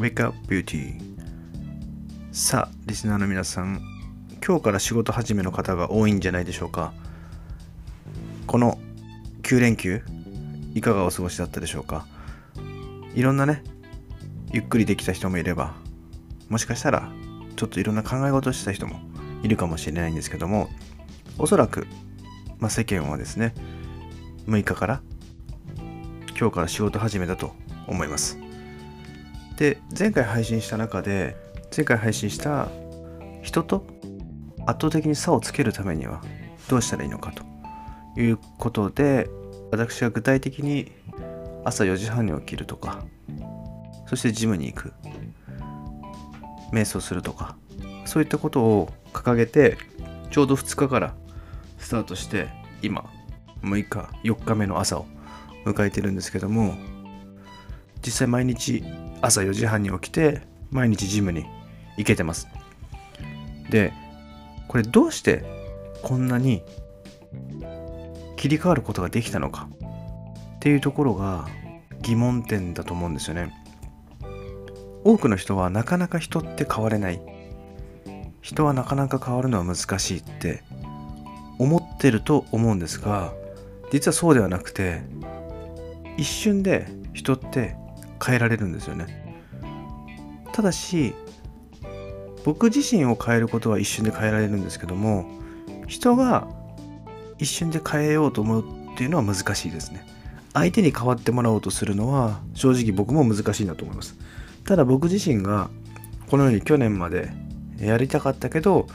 Wake Up Beauty さあリスナーの皆さん今日から仕事始めの方が多いんじゃないでしょうか。この9連休いかがお過ごしだったでしょうか。いろんなねゆっくりできた人もいればもしかしたらちょっといろんな考え事をした人もいるかもしれないんですけどもおそらく、まあ、世間はですね6日から今日から仕事始めだと思います。で前回配信した中で前回配信した人と圧倒的に差をつけるためにはどうしたらいいのかということで私は具体的に朝4時半に起きるとかそしてジムに行く瞑想するとかそういったことを掲げてちょうど2日からスタートして今6日4日目の朝を迎えてるんですけども実際毎日朝4時半に起きて毎日ジムに行けてます。でこれどうしてこんなに切り替わることができたのかっていうところが疑問点だと思うんですよね。多くの人はなかなか人って変われない。人はなかなか変わるのは難しいって思ってると思うんですが実はそうではなくて一瞬で人って変えられるんですよね。ただし僕自身を変えることは一瞬で変えられるんですけども人が一瞬で変えようと思うっていうのは難しいですね。相手に変わってもらおうとするのは正直僕も難しいなと思います。ただ僕自身がこのように去年までやりたかったけど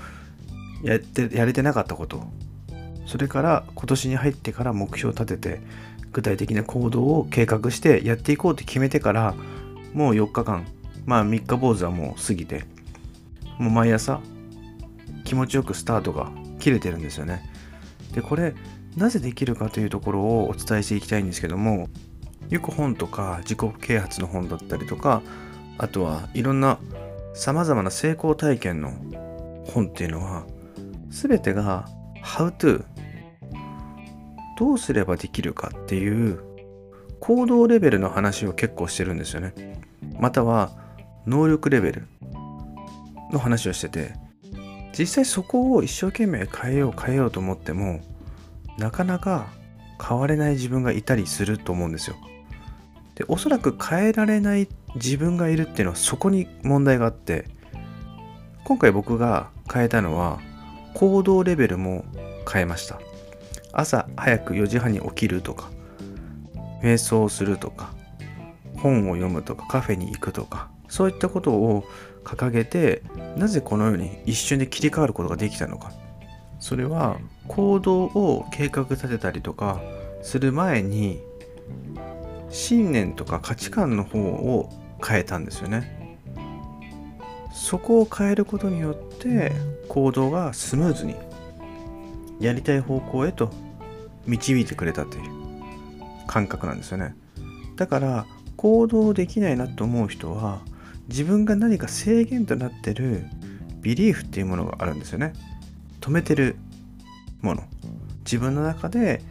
やってやれてなかったことそれから今年に入ってから目標を立てて具体的な行動を計画してやっていこうって決めてからもう4日間。まあ3日坊主はもう過ぎてもう毎朝気持ちよくスタートが切れてるんですよね。でこれなぜできるかというところをお伝えしていきたいんですけどもよく本とか自己啓発の本だったりとかあとはいろんなさまざまな成功体験の本っていうのは全てが How to どうすればできるかっていう行動レベルの話を結構してるんですよね。または能力レベルの話をしてて実際そこを一生懸命変えよう変えようと思ってもなかなか変われない自分がいたりすると思うんですよ。でおそらく変えられない自分がいるっていうのはそこに問題があって今回僕が変えたのは行動レベルも変えました。朝早く4時半に起きるとか瞑想をするとか本を読むとかカフェに行くとかそういったことを掲げてなぜこのように一瞬で切り替わることができたのか。それは行動を計画立てたりとかする前に信念とか価値観の方を変えたんですよね。そこを変えることによって行動がスムーズにやりたい方向へと導いてくれたという感覚なんですよね。だから行動できないなと思う人は自分が何か制限となってるビリーフっていうものがあるんですよね。止めてるもの。自分の中で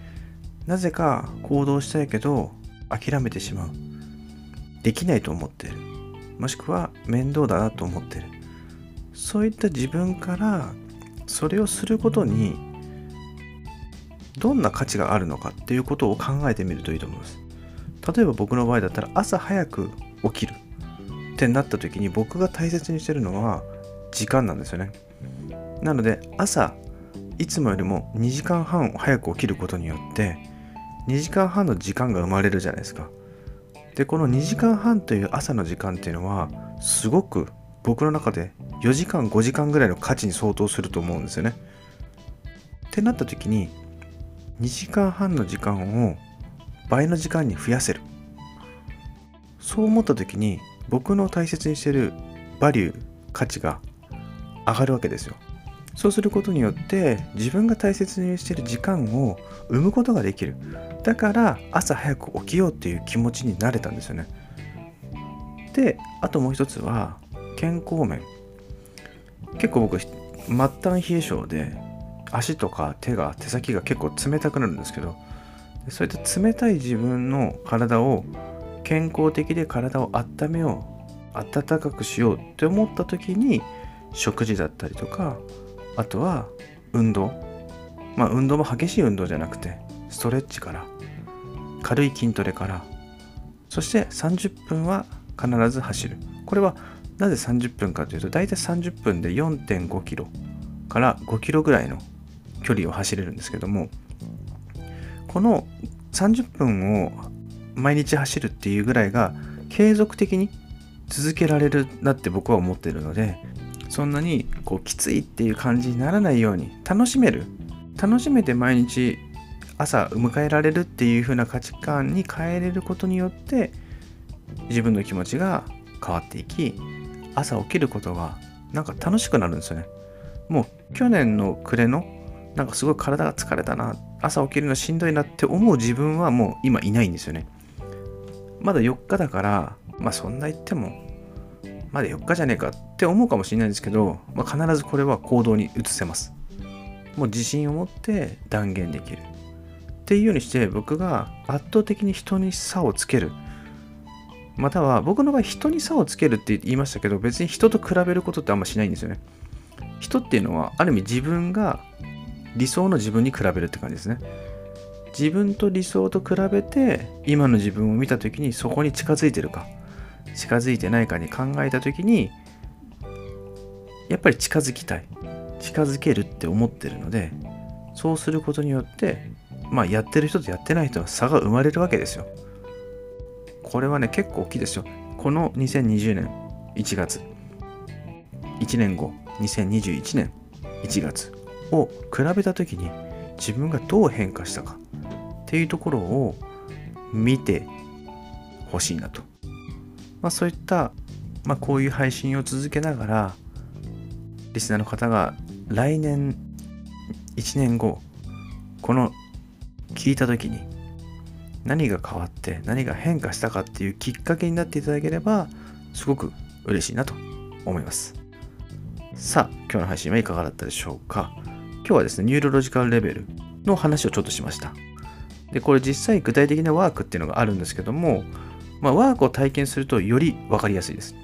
なぜか行動したいけど諦めてしまう。できないと思ってる。もしくは面倒だなと思ってる。そういった自分からそれをすることにどんな価値があるのかっていうことを考えてみるといいと思います。例えば僕の場合だったら朝早く起きる。ってなった時に僕が大切にしてるのは時間なんですよね。なので朝いつもよりも2時間半早く起きることによって2時間半の時間が生まれるじゃないですか。でこの2時間半という朝の時間っていうのはすごく僕の中で4時間5時間ぐらいの価値に相当すると思うんですよね。ってなった時に2時間半の時間を倍の時間に増やせる。そう思った時に僕の大切にしてるバリュー価値が上がるわけですよ。そうすることによって自分が大切にしてる時間を生むことができる。だから朝早く起きようっていう気持ちになれたんですよね。であともう一つは健康面。結構僕末端冷え性で足とか手が手先が結構冷たくなるんですけどそういった冷たい自分の体を健康的で体を温めよ暖かくしようって思った時に食事だったりとかあとは運動。まあ運動も激しい運動じゃなくてストレッチから軽い筋トレからそして30分は必ず走る。これはなぜ30分かというと大体30分で4.5キロから5キロぐらいの距離を走れるんですけどもこの30分を毎日走るっていうぐらいが継続的に続けられるなって僕は思ってるのでそんなにこうきついっていう感じにならないように楽しめる楽しめて毎日朝迎えられるっていう風な価値観に変えれることによって自分の気持ちが変わっていき朝起きることがなんか楽しくなるんですよね。もう去年の暮れのなんかすごい体が疲れたな。朝起きるのしんどいなって思う自分はもう今いないんですよね。まだ4日だからまあそんな言ってもまだ4日じゃねえかって思うかもしれないんですけど、まあ、必ずこれは行動に移せます。もう自信を持って断言できる。っていうようにして僕が圧倒的に人に差をつける。または僕の場合人に差をつけるって言いましたけど別に人と比べることってあんましないんですよね。人っていうのはある意味自分が理想の自分に比べるって感じですね。自分と理想と比べて今の自分を見た時にそこに近づいてるか近づいてないかに考えた時にやっぱり近づきたい近づけるって思ってるのでそうすることによってまあやってる人とやってない人は差が生まれるわけですよ。これはね結構大きいですよ。この2020年1月。1年後2021年1月。を比べた時に自分がどう変化したかっていうところを見てほしいなと、まあ、そういった、まあ、こういう配信を続けながらリスナーの方が来年1年後この聞いた時に何が変わって何が変化したかっていうきっかけになっていただければすごく嬉しいなと思います。さあ今日の配信はいかがだったでしょうか？今日はですねニューロロジカルレベルの話をちょっとしました。でこれ実際具体的なワークっていうのがあるんですけども、まあ、ワークを体験するとより分かりやすいです。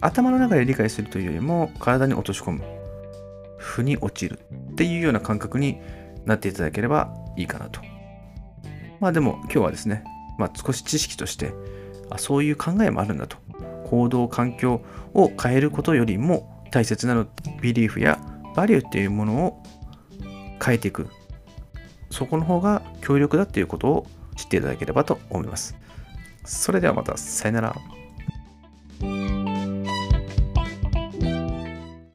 頭の中で理解するというよりも体に落とし込む。腑に落ちるっていうような感覚になっていただければいいかなと。まあでも今日はですね、まあ、少し知識としてあそういう考えもあるんだと。行動環境を変えることよりも大切なのビリーフやバリューっていうものを変えていく。そこの方が強力だっていうことを知っていただければと思います。それではまた。さよなら。